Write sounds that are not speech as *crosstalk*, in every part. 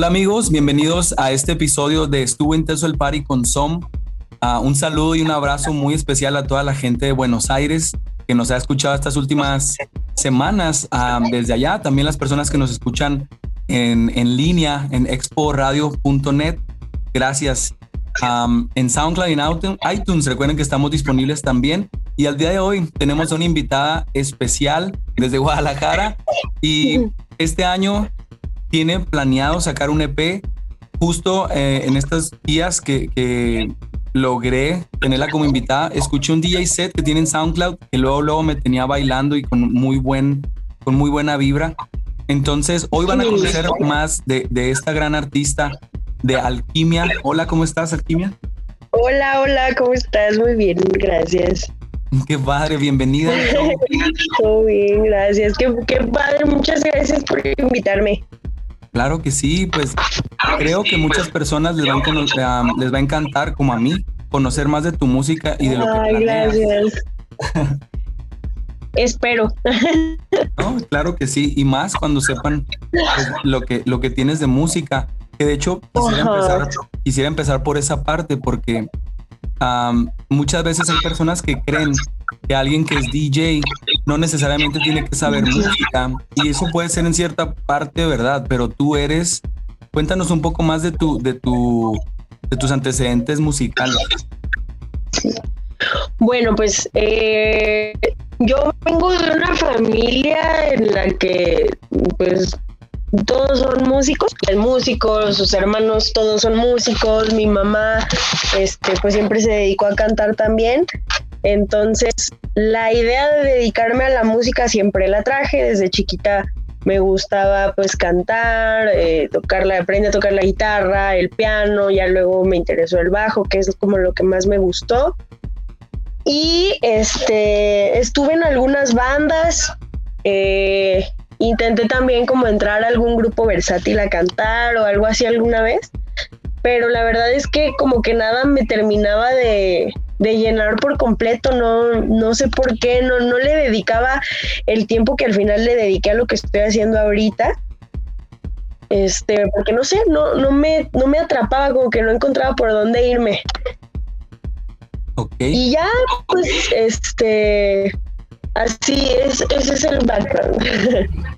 Hola amigos, bienvenidos a este episodio de Estuvo Intenso el Party con Som. Ah, un saludo y un abrazo muy especial a toda la gente de Buenos Aires que nos ha escuchado estas últimas semanas ah, desde allá. También las personas que nos escuchan en, en línea en exporadio.net. Gracias. En SoundCloud y en iTunes- recuerden que estamos disponibles también. Y al día de hoy tenemos una invitada especial desde Guadalajara y este año tiene planeado sacar un EP justo eh, en estos días que, que logré tenerla como invitada. Escuché un DJ set que tiene en SoundCloud que luego, luego me tenía bailando y con muy, buen, con muy buena vibra. Entonces, hoy van a conocer más de, de esta gran artista de Alquimia. Hola, ¿cómo estás, Alquimia? Hola, hola, ¿cómo estás? Muy bien, gracias. Qué padre, bienvenida. *laughs* Todo bien, gracias. Qué, qué padre, muchas gracias por invitarme. Claro que sí, pues creo que muchas personas les, van a ah, les va a encantar, como a mí, conocer más de tu música y de lo que Ay, planeas. gracias. *laughs* Espero. No, claro que sí, y más cuando sepan pues, lo que lo que tienes de música. Que de hecho quisiera Ajá. empezar, quisiera empezar por esa parte porque am, muchas veces hay personas que creen que alguien que es DJ no necesariamente tiene que saber música y eso puede ser en cierta parte verdad, pero tú eres. Cuéntanos un poco más de tu de tu de tus antecedentes musicales. Bueno, pues eh, yo vengo de una familia en la que pues todos son músicos, el músico, sus hermanos todos son músicos, mi mamá este pues siempre se dedicó a cantar también. Entonces, la idea de dedicarme a la música siempre la traje desde chiquita. Me gustaba pues cantar, eh, tocar la, aprendí a tocar la guitarra, el piano, ya luego me interesó el bajo, que es como lo que más me gustó. Y este estuve en algunas bandas. eh, intenté también como entrar a algún grupo versátil a cantar o algo así alguna vez. Pero la verdad es que como que nada me terminaba de, de llenar por completo. No, no sé por qué. No, no le dedicaba el tiempo que al final le dediqué a lo que estoy haciendo ahorita. Este, porque no sé, no, no me, no me atrapaba, como que no encontraba por dónde irme. Y ya, pues, este, así es, ese es el background.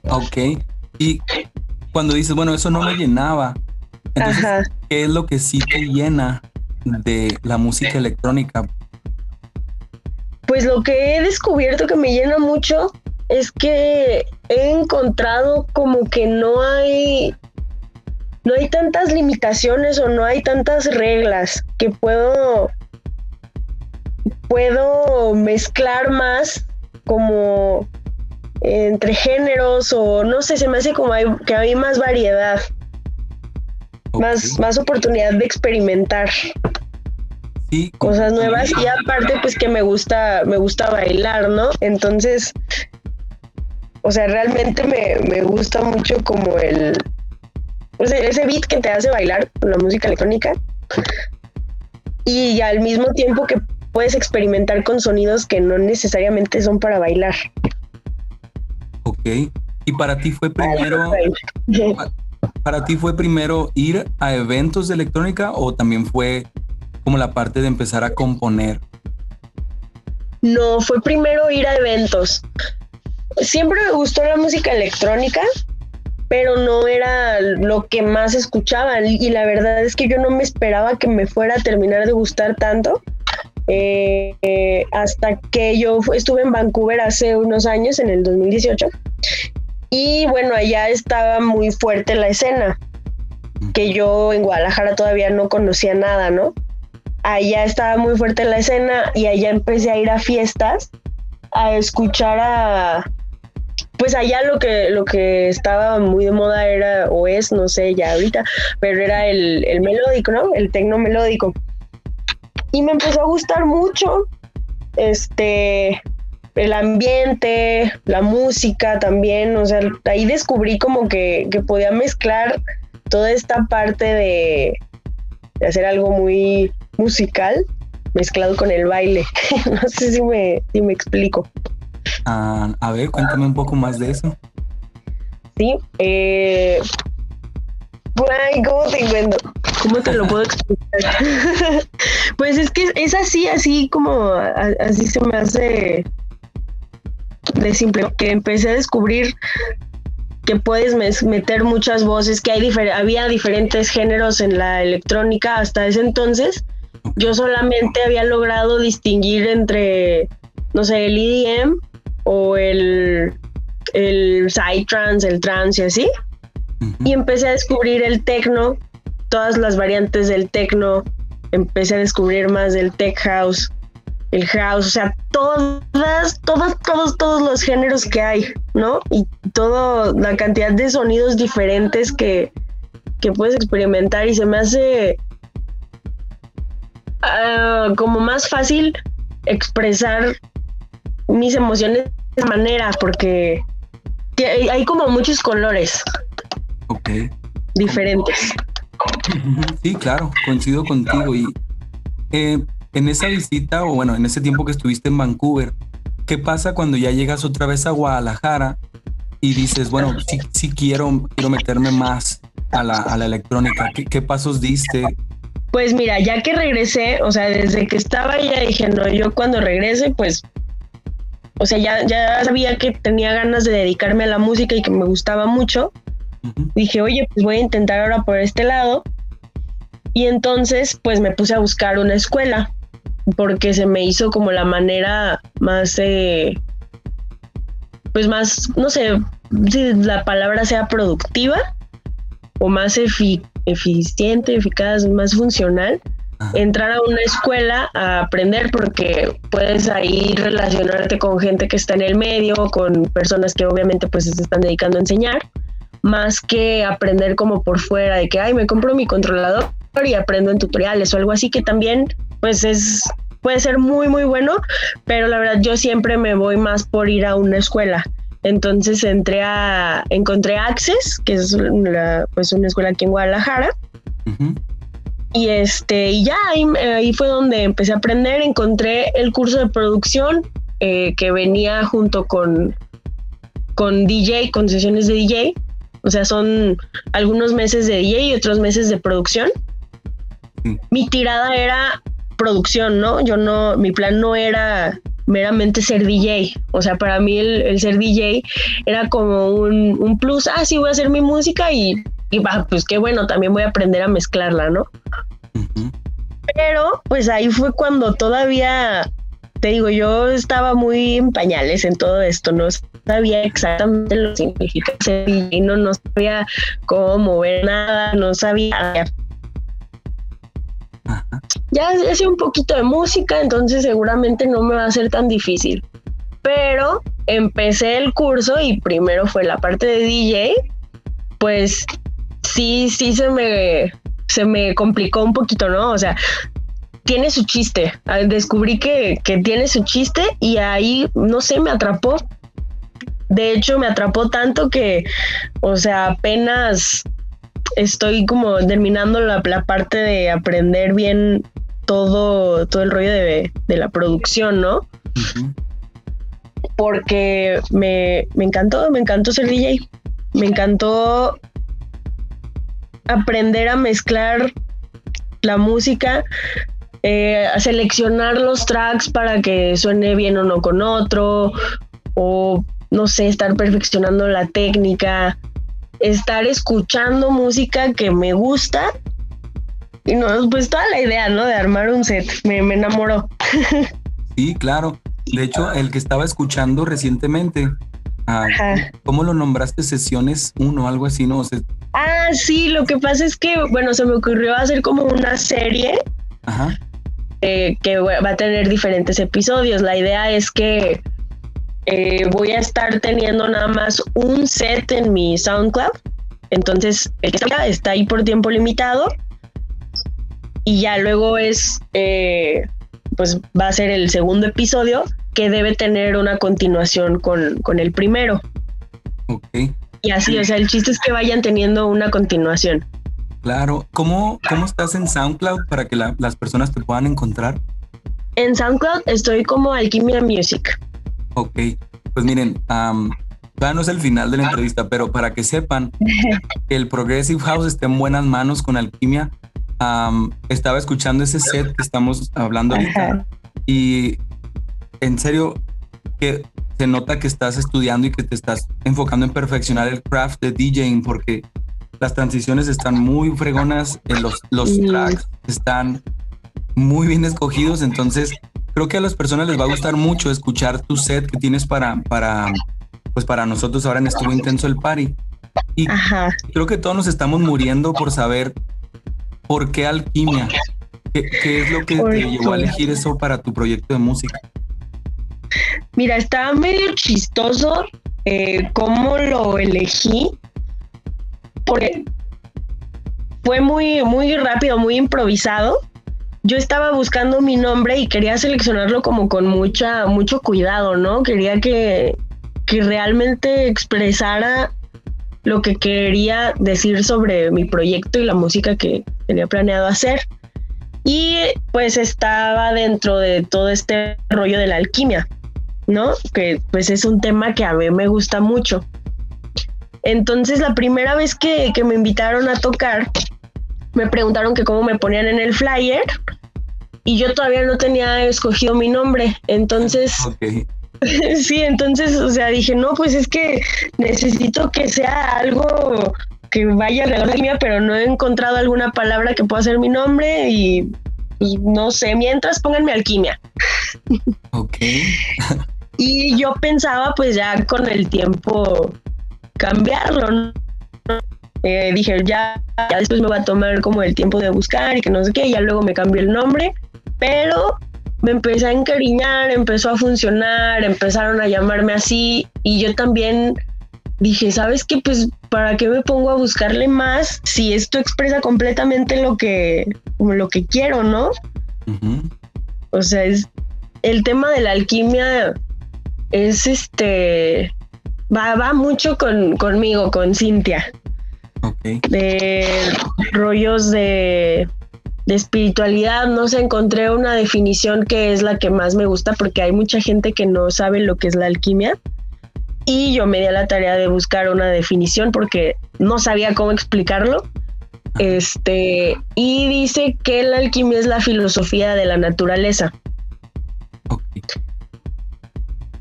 *laughs* Ok. Y cuando dices, bueno, eso no me llenaba. Entonces, Ajá. ¿qué es lo que sí te llena de la música electrónica? Pues lo que he descubierto que me llena mucho es que he encontrado como que no hay, no hay tantas limitaciones o no hay tantas reglas que puedo, puedo mezclar más como entre géneros o no sé, se me hace como hay, que hay más variedad. más, más oportunidad de experimentar Sí, cosas nuevas y aparte pues que me gusta, me gusta bailar, ¿no? Entonces, o sea, realmente me, me gusta mucho como el, pues, ese beat que te hace bailar con la música electrónica y al mismo tiempo que puedes experimentar con sonidos que no necesariamente son para bailar. Ok. Y para ti fue primero, *laughs* para ti fue primero ir a eventos de electrónica o también fue como la parte de empezar a componer. No, fue primero ir a eventos. Siempre me gustó la música electrónica, pero no era lo que más escuchaba. Y la verdad es que yo no me esperaba que me fuera a terminar de gustar tanto. Eh, hasta que yo estuve en Vancouver hace unos años, en el 2018. Y bueno, allá estaba muy fuerte la escena, que yo en Guadalajara todavía no conocía nada, ¿no? allá estaba muy fuerte la escena y allá empecé a ir a fiestas a escuchar a pues allá lo que, lo que estaba muy de moda era, o es, no sé ya ahorita, pero era el, el melódico, ¿no? El tecno melódico. Y me empezó a gustar mucho este el ambiente, la música también, o sea, ahí descubrí como que, que podía mezclar toda esta parte de, de hacer algo muy musical mezclado con el baile. *laughs* no sé si me, si me explico. Ah, a ver, cuéntame un poco más de eso. Sí, eh, ay, ¿cómo te cuento? ¿Cómo te lo puedo explicar? *laughs* pues es que es así, así como así se me hace de simple, que empecé a descubrir que puedes meter muchas voces, que hay había diferentes géneros en la electrónica hasta ese entonces. Yo solamente había logrado distinguir entre, no sé, el EDM o el, el psytrance, el trance y así Y empecé a descubrir el techno, todas las variantes del techno, empecé a descubrir más del tech house, el house, o sea, todas, todas, todos, todos los géneros que hay, ¿no? Y toda la cantidad de sonidos diferentes que, que puedes experimentar y se me hace ah, como más fácil expresar mis emociones de manera porque hay como muchos colores Ok. diferentes. Sí, claro, coincido contigo. Y eh, en esa visita, o bueno, en ese tiempo que estuviste en Vancouver, ¿qué pasa cuando ya llegas otra vez a Guadalajara y dices, bueno, sí, sí quiero, quiero meterme más a la, a la electrónica? ¿Qué, qué pasos diste? Pues mira, ya que regresé, o sea, desde que estaba ya dije, no, yo cuando regrese, pues, o sea, ya, ya sabía que tenía ganas de dedicarme a la música y que me gustaba mucho. Dije, oye, pues voy a intentar ahora por este lado. Y entonces, pues me puse a buscar una escuela, porque se me hizo como la manera más, eh, pues más, no sé si la palabra sea productiva o más efi- eficiente, eficaz, más funcional entrar a una escuela a aprender porque puedes ahí relacionarte con gente que está en el medio, con personas que obviamente pues se están dedicando a enseñar, más que aprender como por fuera de que, ay, me compro mi controlador y aprendo en tutoriales o algo así que también pues es puede ser muy muy bueno, pero la verdad yo siempre me voy más por ir a una escuela. Entonces entré a encontré Access, que es la, pues una escuela aquí en Guadalajara, y este, y ya ahí, ahí fue donde empecé a aprender. Encontré el curso de producción eh, que venía junto con, con DJ, con sesiones de DJ. O sea, son algunos meses de DJ y otros meses de producción. Sí. Mi tirada era producción, ¿no? Yo no, mi plan no era meramente ser DJ. O sea, para mí el, el ser DJ era como un, un plus. Ah, sí, voy a hacer mi música y, y va, pues qué bueno, también voy a aprender a mezclarla, ¿no? Pero pues ahí fue cuando todavía, te digo, yo estaba muy en pañales en todo esto, no sabía exactamente lo que significa ser DJ, no, sabía cómo mover nada, no sabía. Ya hacía un poquito de música, entonces seguramente no me va a ser tan difícil. Pero empecé el curso y primero fue la parte de DJ, pues sí, sí se me, se me complicó un poquito, ¿no? O sea, tiene su chiste. Ah, Descubrí que, que tiene su chiste y ahí, no sé, me atrapó. De hecho, me atrapó tanto que, o sea, apenas estoy como terminando la, la parte de aprender bien todo, todo el rollo de, de la producción, ¿no? Porque me, me encantó, me encantó ser DJ. Me encantó aprender a mezclar la música, eh, seleccionar los tracks para que suene bien uno con otro, o no sé, estar perfeccionando la técnica, estar escuchando música que me gusta. Y no, pues toda la idea, ¿no? De armar un set, me, me enamoró. *laughs* Sí, claro. De hecho, el que estaba escuchando recientemente, ah. ¿cómo lo nombraste? Sesiones 1, algo así, ¿no? O sea, Ah, sí, lo que pasa es que, bueno, se me ocurrió hacer como una serie ajá, eh, que va a tener diferentes episodios. La idea es que eh, voy a estar teniendo nada más un set en mi SoundCloud. Entonces, el que está, está ahí por tiempo limitado. Y ya luego es, eh, pues va a ser el segundo episodio que debe tener una continuación con, con el primero. Ok. Y así, o sea, el chiste es que vayan teniendo una continuación. Claro. ¿Cómo, cómo estás en SoundCloud para que la- las personas te puedan encontrar? En SoundCloud estoy como Alquimia Music. Ok. Pues miren, am, todavía no es el final de la entrevista, pero para que sepan *laughs* que el Progressive House está en buenas manos con Alquimia. estaba escuchando ese set que estamos hablando ahorita Ajá. y en serio que se nota que estás estudiando y que te estás enfocando en perfeccionar el craft de DJing porque las transiciones están muy fregonas, eh, los, los tracks están muy bien escogidos, entonces creo que a las personas les va a gustar mucho escuchar tu set que tienes para, para, pues para nosotros ahora en Estuvo Intenso el Party. Y Ajá. creo que todos nos estamos muriendo por saber por qué alquimia. ¿Qué, qué es lo que ¿Por te llevó a elegir eso para tu proyecto de música? Mira, estaba medio chistoso eh, cómo lo elegí, porque fue muy, muy rápido, muy improvisado. Yo estaba buscando mi nombre y quería seleccionarlo como con mucha, mucho cuidado, ¿no? Quería que, que realmente expresara lo que quería decir sobre mi proyecto y la música que tenía planeado hacer. Y pues estaba dentro de todo este rollo de la alquimia. ¿no? Que pues es un tema que a mí me gusta mucho. Entonces la primera vez que, que me invitaron a tocar, me preguntaron que cómo me ponían en el flyer y yo todavía no tenía escogido mi nombre. Entonces, *laughs* sí, entonces, o sea, dije, no, pues es que necesito que sea algo que vaya alrededor de la alquimia, pero no he encontrado alguna palabra que pueda ser mi nombre y pues, no sé, mientras pónganme alquimia. Ok. *laughs* Y yo pensaba pues ya con el tiempo cambiarlo, ¿no? Eh, dije, ya, ya después me va a tomar como el tiempo de buscar y que no sé qué, ya luego me cambié el nombre, pero me empecé a encariñar, empezó a funcionar, empezaron a llamarme así y yo también dije, ¿sabes qué? Pues para qué me pongo a buscarle más si esto expresa completamente lo que, como lo que quiero, ¿no? O sea, es el tema de la alquimia es este va, va mucho con, conmigo, con Cintia, de rollos de, de espiritualidad. No sé, encontré una definición que es la que más me gusta porque hay mucha gente que no sabe lo que es la alquimia. Y yo me di a la tarea de buscar una definición porque no sabía cómo explicarlo. Este, y dice que la alquimia es la filosofía de la naturaleza.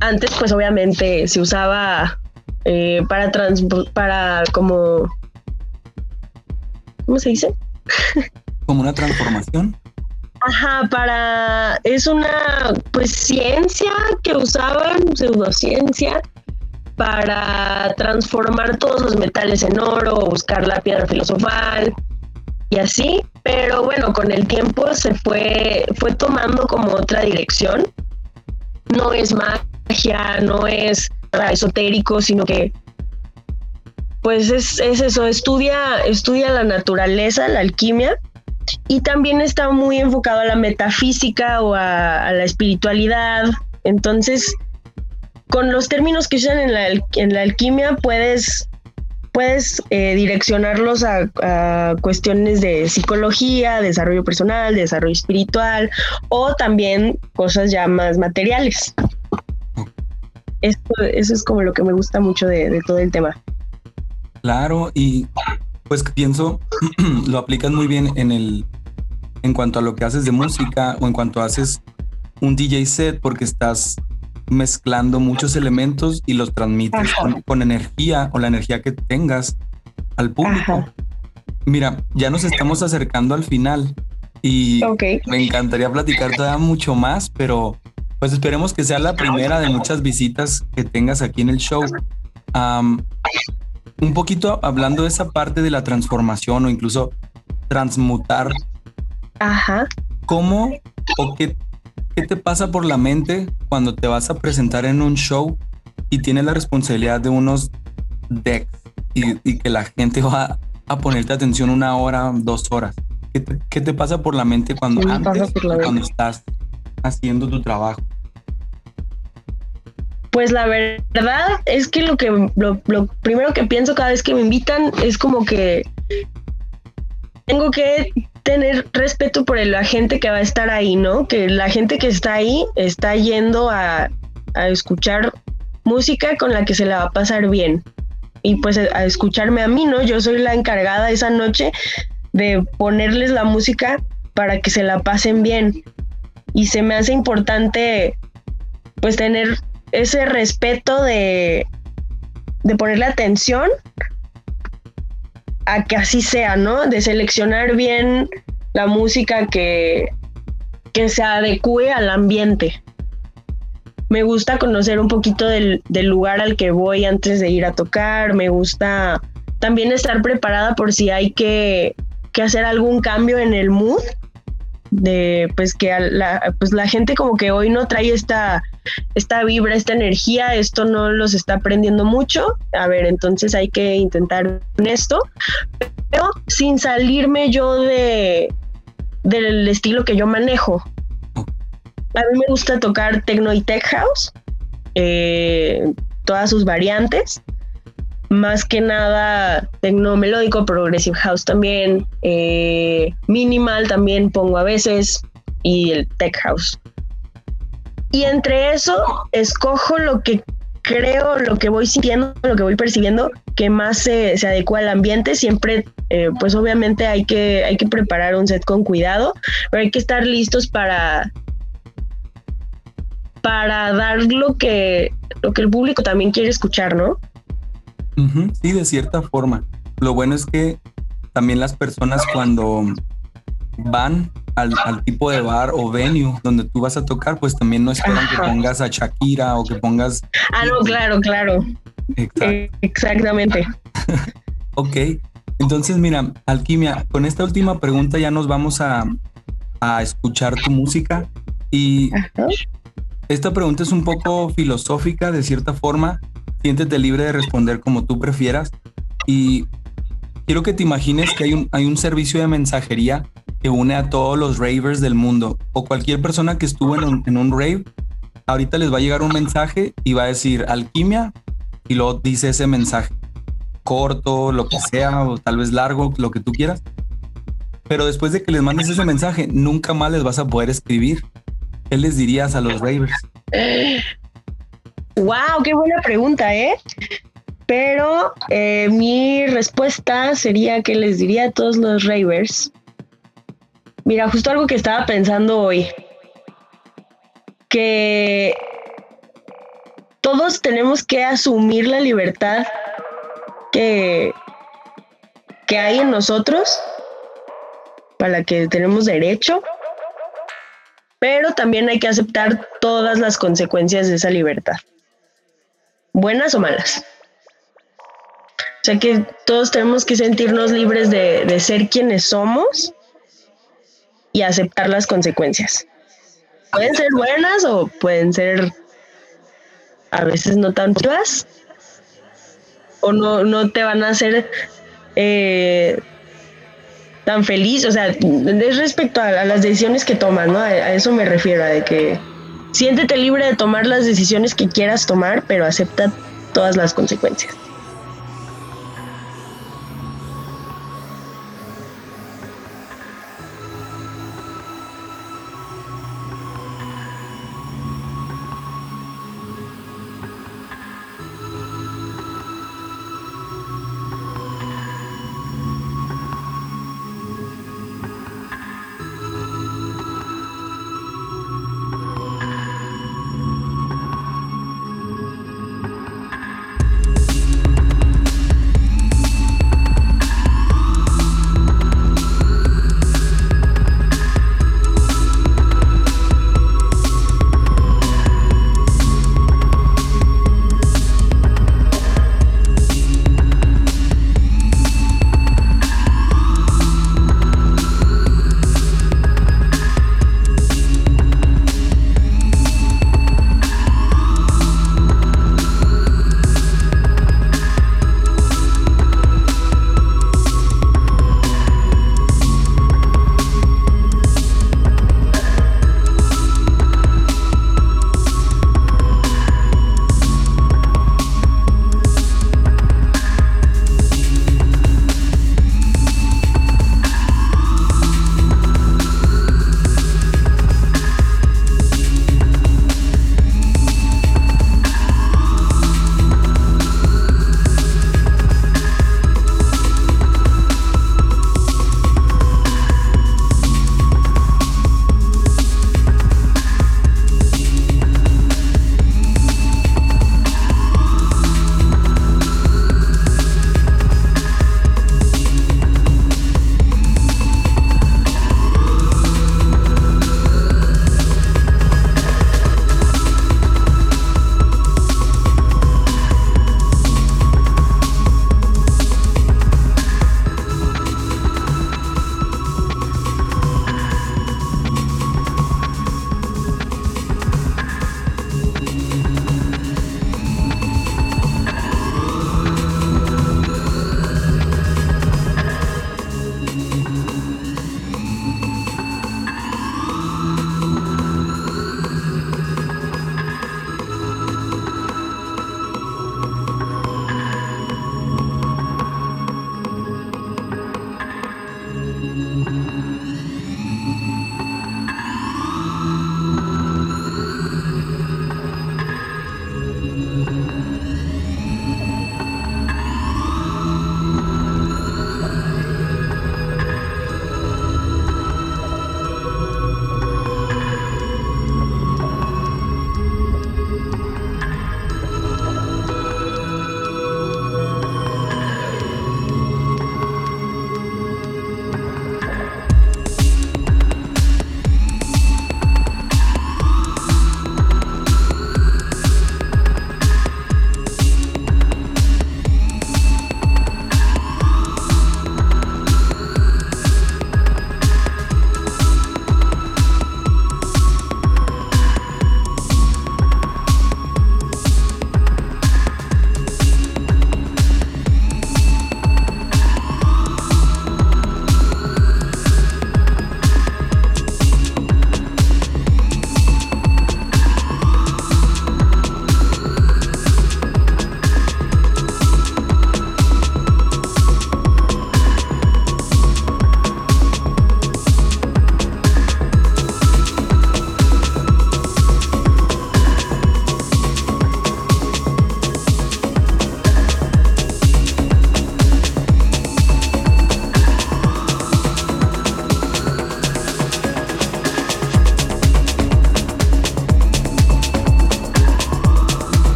Antes pues obviamente se usaba eh, para trans para como ¿cómo se dice? Como una transformación. Ajá, para es una pues ciencia que usaban, pseudociencia para transformar todos los metales en oro, buscar la piedra filosofal y así, pero bueno, con el tiempo se fue fue tomando como otra dirección. No es no es esotérico, sino que pues es, es eso, estudia, estudia la naturaleza, la alquimia, y también está muy enfocado a la metafísica o a, la espiritualidad. Entonces, con los términos que usan en la, en la alquimia, puedes, puedes eh, direccionarlos a, a cuestiones de psicología, desarrollo personal, desarrollo espiritual, o también cosas ya más materiales. Eso, eso es como lo que me gusta mucho de, de todo el tema. Claro, y pues pienso, *clears throat* lo aplicas muy bien en el, en cuanto a lo que haces de música o en cuanto haces un DJ set, porque estás mezclando muchos elementos y los transmites con, con energía o la energía que tengas al público. Ajá. Mira, ya nos estamos acercando al final y me encantaría platicar todavía mucho más, pero pues esperemos que sea la primera de muchas visitas que tengas aquí en el show. Un poquito hablando de esa parte de la transformación o incluso transmutar, Ajá. ¿cómo o qué, ¿qué te pasa por la mente cuando te vas a presentar en un show y tienes la responsabilidad de unos decks y, y que la gente va a ponerte atención una hora, dos horas? ¿Qué te, qué te pasa por la mente cuando, ¿Qué me pasa antes, la cuando estás haciendo tu trabajo? Pues la verdad es que lo que lo, lo primero que pienso cada vez que me invitan es como que tengo que tener respeto por la gente que va a estar ahí, ¿no? Que la gente que está ahí está yendo a, a escuchar música con la que se la va a pasar bien. Y pues a escucharme a mí, ¿no? Yo soy la encargada esa noche de ponerles la música para que se la pasen bien. Y se me hace importante pues tener ese respeto de, de ponerle atención a que así sea, ¿no? De seleccionar bien la música que, que se adecue al ambiente. Me gusta conocer un poquito del, del lugar al que voy antes de ir a tocar. Me gusta también estar preparada por si hay que, que hacer algún cambio en el mood. De pues que pues la gente como que hoy no trae esta, esta vibra, esta energía, esto no los está aprendiendo mucho. A ver, entonces hay que intentar en esto, pero sin salirme yo de del estilo que yo manejo. A mí me gusta tocar techno y tech house, eh, todas sus variantes. Más que nada techno melódico, progressive house también, eh, minimal también pongo a veces y el tech house. Y entre eso escojo lo que creo, lo que voy sintiendo, lo que voy percibiendo, que más se, se adecua al ambiente. Siempre, eh, pues obviamente hay que, hay que preparar un set con cuidado, pero hay que estar listos para, para dar lo que, lo que el público también quiere escuchar, ¿no? Sí, de cierta forma. Lo bueno es que también las personas cuando van al, al tipo de bar o venue donde tú vas a tocar, pues también no esperan que pongas a Shakira o que pongas... Ah, no, claro, claro. Exacto. Eh, exactamente. *laughs* Ok, entonces mira, Alquimia, con esta última pregunta ya nos vamos a, a escuchar tu música y Ajá. esta pregunta es un poco filosófica de cierta forma, siéntete libre de responder como tú prefieras y quiero que te imagines que hay un, hay un servicio de mensajería que une a todos los ravers del mundo o cualquier persona que estuvo en un, rave, ahorita les va a llegar un mensaje y va a decir alquimia y luego dice ese mensaje corto, lo que sea, o tal vez largo, lo que tú quieras. Pero después de que les mandes ese mensaje, nunca más les vas a poder escribir. ¿Qué les dirías a los ravers? Wow, qué buena pregunta, ¿eh? Pero eh, mi respuesta sería que les diría a todos los ravers. Mira, justo algo que estaba pensando hoy. Que todos tenemos que asumir la libertad que, que hay en nosotros, para la que tenemos derecho, pero también hay que aceptar todas las consecuencias de esa libertad, buenas o malas. O sea que todos tenemos que sentirnos libres de, de ser quienes somos y aceptar las consecuencias. Pueden ser buenas o pueden ser a veces no tan positivas o no, no te van a hacer eh, tan feliz, o sea, es respecto a, las decisiones que tomas, ¿no? A, a eso me refiero, a de que siéntete libre de tomar las decisiones que quieras tomar, pero acepta todas las consecuencias.